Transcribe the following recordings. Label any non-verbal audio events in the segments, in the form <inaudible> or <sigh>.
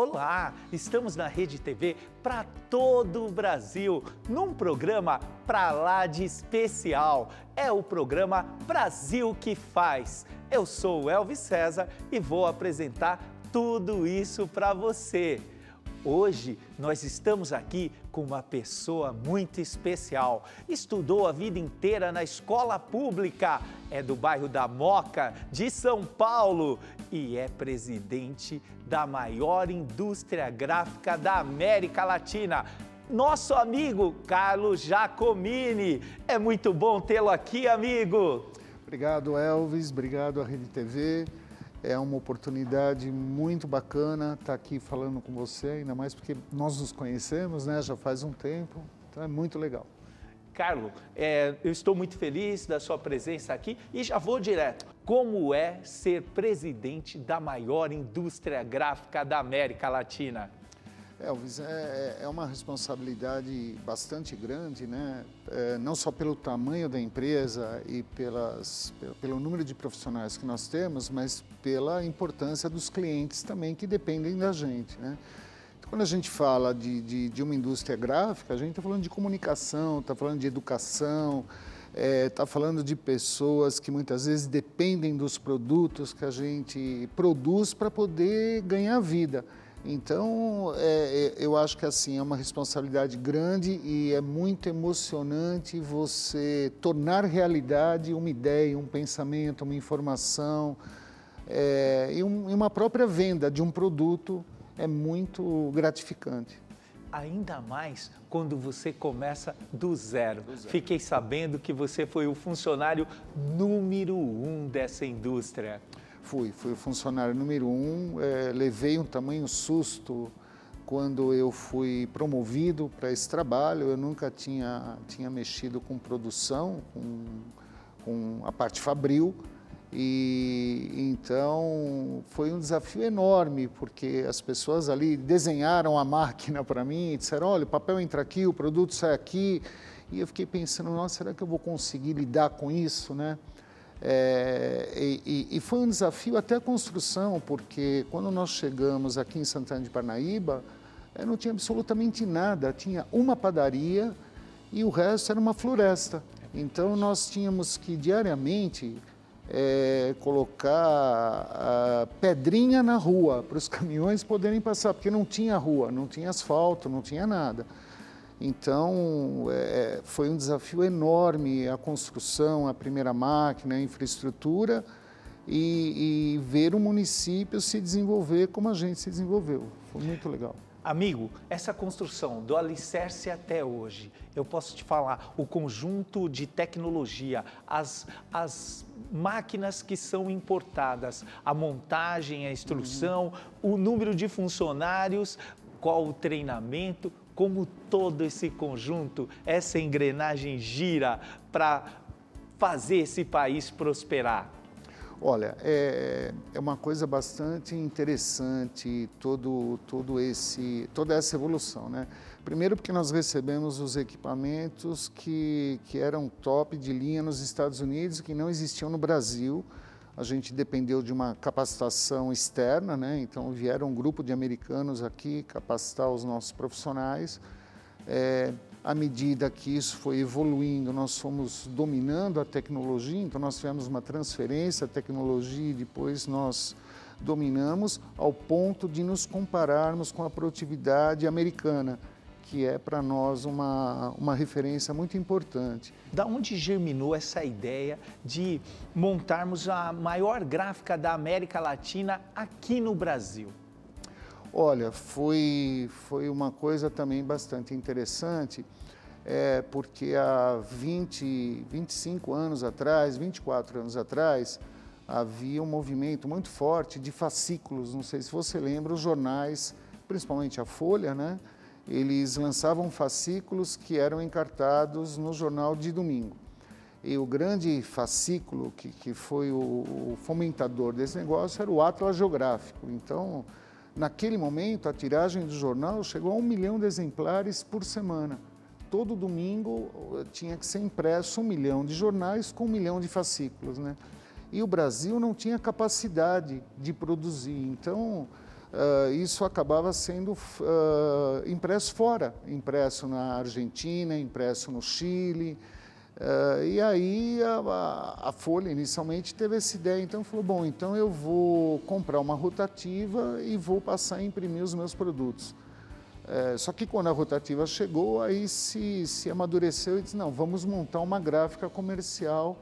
Olá, estamos na Rede TV para todo o Brasil, num programa para lá de especial. É o programa Brasil que faz. Eu sou o Elvis César e vou apresentar tudo isso para você. Hoje nós estamos aqui com uma pessoa muito especial. Estudou a vida inteira na escola pública, é do bairro da Moca, de São Paulo e é presidente da maior indústria gráfica da América Latina. Nosso amigo Carlos Giacomini. É muito bom tê-lo aqui, amigo. Obrigado, Elvis. Obrigado à Rede TV. É uma oportunidade muito bacana estar aqui falando com você, ainda mais porque nós nos conhecemos, né? Já faz um tempo, então é muito legal. Carlos, é, eu estou muito feliz da sua presença aqui e já vou direto. Como é ser presidente da maior indústria gráfica da América Latina? Elvis, é, é, é uma responsabilidade bastante grande, né? É, não só pelo tamanho da empresa e pelas, pelo número de profissionais que nós temos, mas pela importância dos clientes também que dependem da gente, né? Então, quando a gente fala de, de, de uma indústria gráfica, a gente está falando de comunicação, está falando de educação, está é, falando de pessoas que muitas vezes dependem dos produtos que a gente produz para poder ganhar vida. Então, é, é, eu acho que assim é uma responsabilidade grande e é muito emocionante você tornar realidade uma ideia, um pensamento, uma informação é, e, um, e uma própria venda de um produto é muito gratificante ainda mais quando você começa do zero. do zero. Fiquei sabendo que você foi o funcionário número um dessa indústria. Fui, fui o funcionário número um, é, levei um tamanho susto quando eu fui promovido para esse trabalho. Eu nunca tinha, tinha mexido com produção, com, com a parte fabril. E então foi um desafio enorme, porque as pessoas ali desenharam a máquina para mim e disseram: olha, o papel entra aqui, o produto sai aqui. E eu fiquei pensando: nossa, será que eu vou conseguir lidar com isso, né? É, e, e, foi um desafio até a construção, porque quando nós chegamos aqui em Santana de Parnaíba, é, não tinha absolutamente nada, tinha uma padaria e o resto era uma floresta. Então nós tínhamos que diariamente é, colocar pedrinha na rua para os <laughs> caminhões poderem passar, porque não tinha rua, não tinha asfalto, não tinha nada. Então, é, foi um desafio enorme a construção, a primeira máquina, a infraestrutura e, e, ver o município se desenvolver como a gente se desenvolveu. Foi muito legal. Amigo, essa construção do alicerce até hoje, eu posso te falar, o conjunto de tecnologia, as, as máquinas que são importadas, a montagem, a instrução, uhum. o número de funcionários, qual o treinamento, como todo esse conjunto, essa engrenagem gira para fazer esse país prosperar? Olha, é, é uma coisa bastante interessante todo, todo esse, toda essa evolução, né? Primeiro porque nós recebemos os equipamentos que, que eram top de linha nos Estados Unidos, que não existiam no Brasil, a gente dependeu de uma capacitação externa, né? então vieram um grupo de americanos aqui capacitar os nossos profissionais. É, à medida que isso foi evoluindo, nós fomos dominando a tecnologia, então nós tivemos uma transferência da tecnologia e depois nós dominamos ao ponto de nos compararmos com a produtividade americana que é para nós uma, uma referência muito importante. Da onde germinou essa ideia de montarmos a maior gráfica da América Latina aqui no Brasil? Olha, foi, foi uma coisa também bastante interessante, é, porque há 20, 25 anos atrás, 24 anos atrás, havia um movimento muito forte de fascículos, não sei se você lembra, os jornais, principalmente a Folha, né? Eles lançavam fascículos que eram encartados no jornal de domingo. E o grande fascículo que, que foi o, fomentador desse negócio era o Atlas Geográfico. Então, naquele momento, a tiragem do jornal chegou a um milhão de exemplares por semana. Todo domingo eh, tinha que ser impresso um milhão de jornais com um milhão de fascículos. Né? E o Brasil não tinha capacidade de produzir. Então, uh, isso acabava sendo uh, impresso fora, impresso na Argentina, impresso no Chile. Uh, e aí a, a, Folha inicialmente teve essa ideia, então falou, bom, então eu vou comprar uma rotativa e vou passar a imprimir os meus produtos. É, só que quando a rotativa chegou, aí se, se amadureceu e disse, não, vamos montar uma gráfica comercial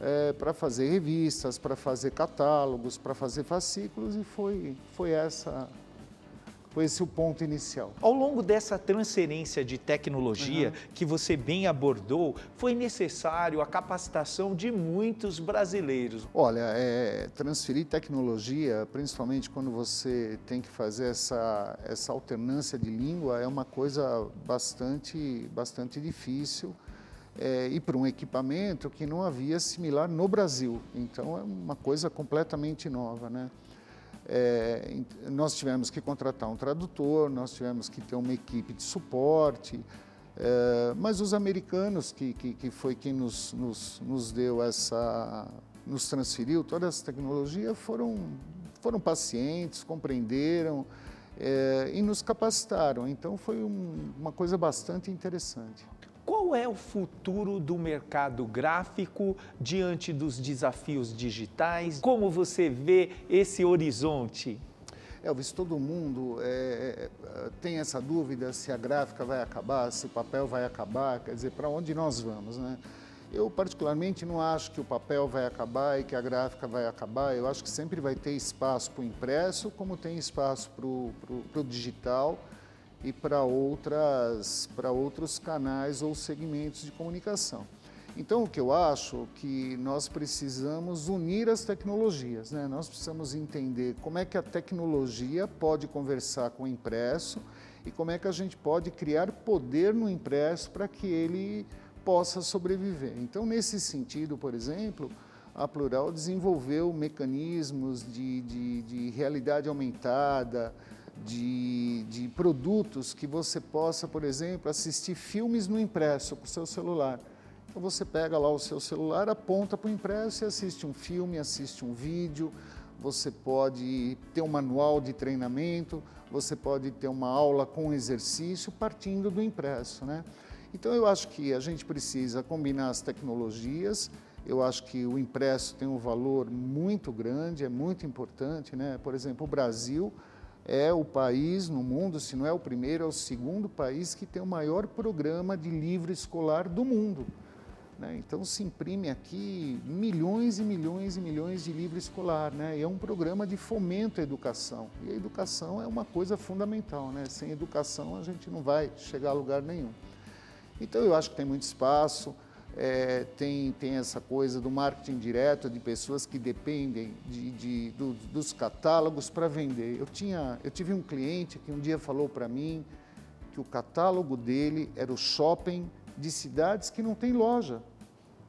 é, para fazer revistas, para fazer catálogos, para fazer fascículos e foi, foi essa foi esse o ponto inicial. Ao longo dessa transferência de tecnologia uhum. que você bem abordou, foi necessário a capacitação de muitos brasileiros. Olha, é, transferir tecnologia, principalmente quando você tem que fazer essa, essa alternância de língua, é uma coisa bastante, bastante difícil. É, e para um equipamento que não havia similar no Brasil. Então é uma coisa completamente nova, né? É, nós tivemos que contratar um tradutor, nós tivemos que ter uma equipe de suporte, é, mas os americanos, que, que, que foi quem nos, nos, nos, deu essa, nos transferiu toda essa tecnologia, foram, foram pacientes, compreenderam é, e nos capacitaram. Então foi um, uma coisa bastante interessante. Qual é o futuro do mercado gráfico diante dos desafios digitais? Como você vê esse horizonte? Elvis, todo mundo é, é, tem essa dúvida se a gráfica vai acabar, se o papel vai acabar, quer dizer, para onde nós vamos, né? Eu, particularmente, não acho que o papel vai acabar e que a gráfica vai acabar. Eu acho que sempre vai ter espaço para o impresso, como tem espaço para o digital e para outras para outros canais ou segmentos de comunicação. Então, o que eu acho que nós precisamos unir as tecnologias, né? Nós precisamos entender como é que a tecnologia pode conversar com o impresso e como é que a gente pode criar poder no impresso para que ele possa sobreviver. Então, nesse sentido, por exemplo, a Plural desenvolveu mecanismos de, de, de realidade aumentada, de, de produtos que você possa, por exemplo, assistir filmes no impresso com o seu celular. Então você pega lá o seu celular, aponta para o impresso e assiste um filme, assiste um vídeo, você pode ter um manual de treinamento, você pode ter uma aula com exercício partindo do impresso, né? Então eu acho que a gente precisa combinar as tecnologias, eu acho que o impresso tem um valor muito grande, é muito importante, né? Por exemplo, o Brasil é o país no mundo, se não é o primeiro, é o segundo país que tem o maior programa de livro escolar do mundo. Né? Então se imprime aqui milhões e milhões e milhões de livro escolar, né? E é um programa de fomento à educação. E a educação é uma coisa fundamental, né? Sem educação a gente não vai chegar a lugar nenhum. Então eu acho que tem muito espaço é, tem, tem essa coisa do marketing direto, de pessoas que dependem de, de do, dos catálogos para vender. Eu, tinha, eu tive um cliente que um dia falou para mim que o catálogo dele era o shopping de cidades que não tem loja.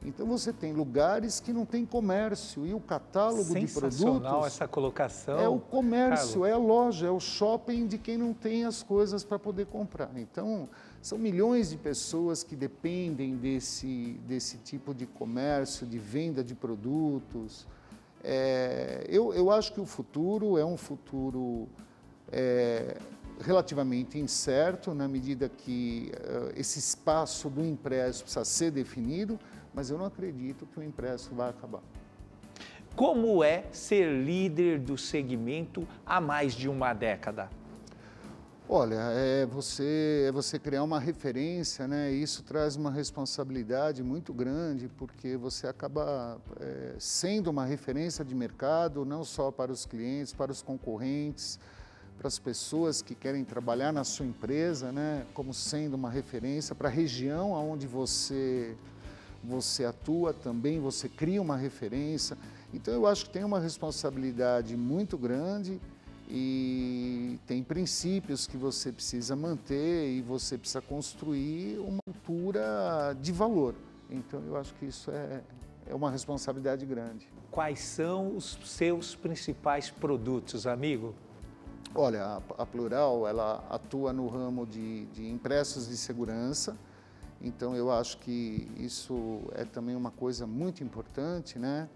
Então você tem lugares que não tem comércio e o catálogo de produtos. essa colocação. É o comércio, Carlos. é a loja, é o shopping de quem não tem as coisas para poder comprar. Então são milhões de pessoas que dependem desse, desse tipo de comércio, de venda de produtos. É, eu, eu acho que o futuro é um futuro é, relativamente incerto, na medida que uh, esse espaço do impresso precisa ser definido mas eu não acredito que o impresso vai acabar. Como é ser líder do segmento há mais de uma década? Olha, é você, é você criar uma referência, né? Isso traz uma responsabilidade muito grande, porque você acaba é, sendo uma referência de mercado, não só para os clientes, para os concorrentes, para as pessoas que querem trabalhar na sua empresa, né? Como sendo uma referência para a região onde você você atua também, você cria uma referência. Então eu acho que tem uma responsabilidade muito grande e tem princípios que você precisa manter e você precisa construir uma cultura de valor. Então eu acho que isso é, é uma responsabilidade grande. Quais são os seus principais produtos, amigo? Olha, a, a Plural ela atua no ramo de, de impressos de segurança, então eu acho que isso é também uma coisa muito importante, né?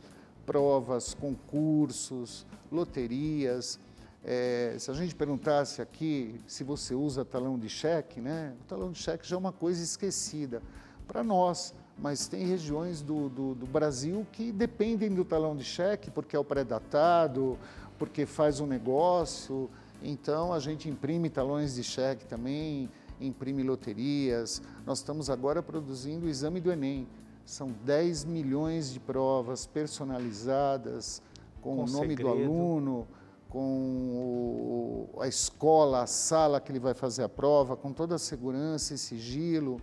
Provas, concursos, loterias. É, se a gente perguntasse aqui se você usa talão de cheque, né? O talão de cheque já é uma coisa esquecida para nós, mas tem regiões do, do, do, Brasil que dependem do talão de cheque porque é o pré-datado, porque faz um negócio. Então a gente imprime talões de cheque também, imprime loterias. Nós estamos agora produzindo o exame do Enem. São 10 milhões de provas personalizadas com, com o nome segredo. do aluno com a escola, a sala que ele vai fazer a prova, com toda a segurança e sigilo.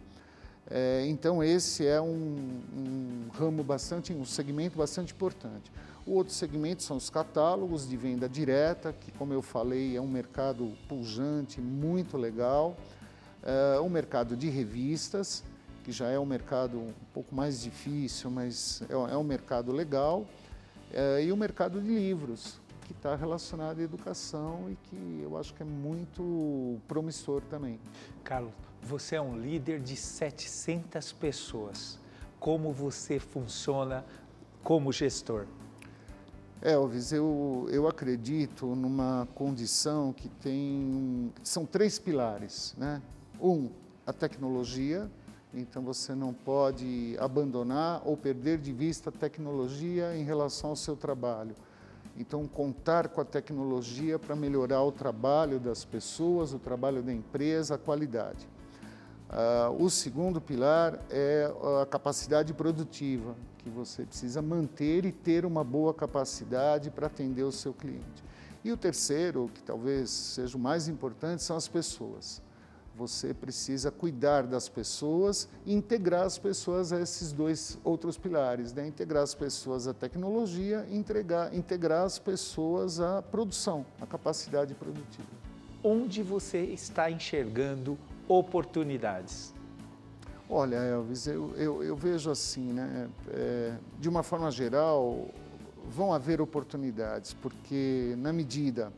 É, então, esse é um, um, ramo bastante, um segmento bastante importante. O outro segmento são os catálogos de venda direta, que, como eu falei, é um mercado pujante, muito legal. É, um mercado de revistas, que já é um mercado um pouco mais difícil, mas é, é um mercado legal. É, e o mercado de livros, que está relacionado à educação e que eu acho que é muito promissor também. Carlos, você é um líder de 700 pessoas. Como você funciona como gestor? Elvis, eu, eu acredito numa condição que tem. São três pilares. Né? Um, a tecnologia. Então você não pode abandonar ou perder de vista a tecnologia em relação ao seu trabalho. Então, contar com a tecnologia para melhorar o trabalho das pessoas, o trabalho da empresa, a qualidade. Uh, o segundo pilar é a capacidade produtiva, que você precisa manter e ter uma boa capacidade para atender o seu cliente. E o terceiro, que talvez seja o mais importante, são as pessoas você precisa cuidar das pessoas e integrar as pessoas a esses dois outros pilares, né? integrar as pessoas à tecnologia e integrar, integrar as pessoas à produção, à capacidade produtiva. Onde você está enxergando oportunidades? Olha, Elvis, eu, eu, eu vejo assim, né? É, de uma forma geral, vão haver oportunidades, porque na medida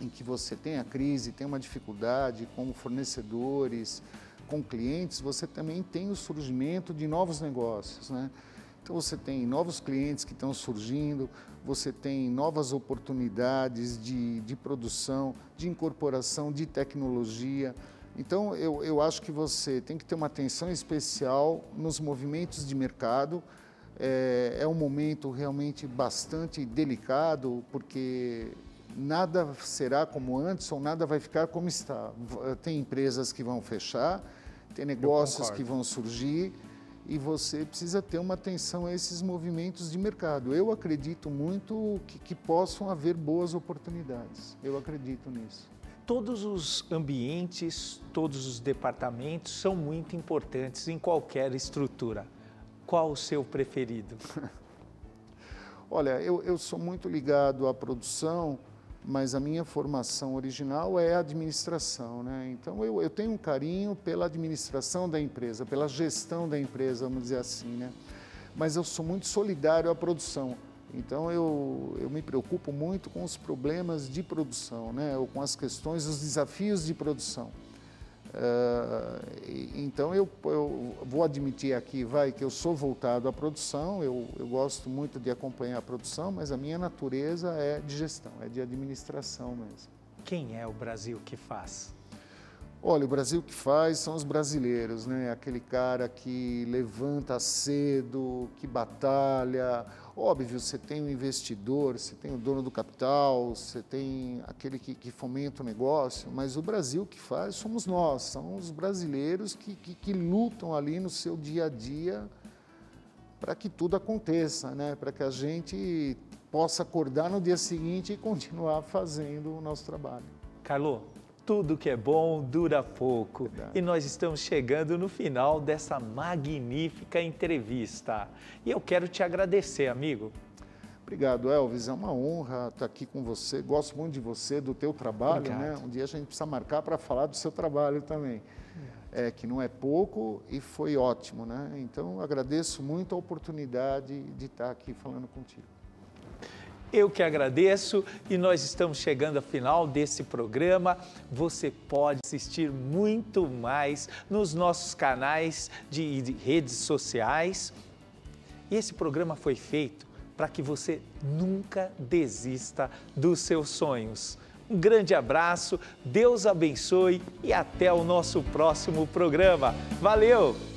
em que você tem a crise, tem uma dificuldade com fornecedores, com clientes, você também tem o surgimento de novos negócios, né? Então você tem novos clientes que estão surgindo, você tem novas oportunidades de, de produção, de incorporação de tecnologia. Então eu, eu acho que você tem que ter uma atenção especial nos movimentos de mercado. É, é um momento realmente bastante delicado, porque nada será como antes ou nada vai ficar como está. Tem empresas que vão fechar, tem negócios que vão surgir e você precisa ter uma atenção a esses movimentos de mercado. Eu acredito muito que, que possam haver boas oportunidades. Eu acredito nisso. Todos os ambientes, todos os departamentos são muito importantes em qualquer estrutura. Qual o seu preferido? <laughs> Olha, eu, eu sou muito ligado à produção, mas a minha formação original é administração. Né? Então eu, eu tenho um carinho pela administração da empresa, pela gestão da empresa, vamos dizer assim. Né? Mas eu sou muito solidário à produção. Então eu, eu me preocupo muito com os problemas de produção, né? ou com as questões, os desafios de produção. Uh, então eu, eu, vou admitir aqui, vai, que eu sou voltado à produção, eu, eu, gosto muito de acompanhar a produção, mas a minha natureza é de gestão, é de administração mesmo. Quem é o Brasil que faz? Olha, o Brasil que faz são os brasileiros, né? Aquele cara que levanta cedo, que batalha. Óbvio, você tem o investidor, você tem o dono do capital, você tem aquele que, que fomenta o negócio, mas o Brasil que faz somos nós, são os brasileiros que, que, que lutam ali no seu dia a dia para que tudo aconteça, né? Para que a gente possa acordar no dia seguinte e continuar fazendo o nosso trabalho. Carlos, tudo que é bom dura pouco. Verdade. E nós estamos chegando no final dessa magnífica entrevista. E eu quero te agradecer, amigo. Obrigado, Elvis. É uma honra estar aqui com você. Gosto muito de você, do teu trabalho. Né? Um dia a gente precisa marcar para falar do seu trabalho também. É, que não é pouco e foi ótimo. Né? Então, agradeço muito a oportunidade de estar aqui falando contigo. Eu que agradeço e nós estamos chegando ao final desse programa. Você pode assistir muito mais nos nossos canais de, de redes sociais. E esse programa foi feito para que você nunca desista dos seus sonhos. Um grande abraço, Deus abençoe e até o nosso próximo programa. Valeu!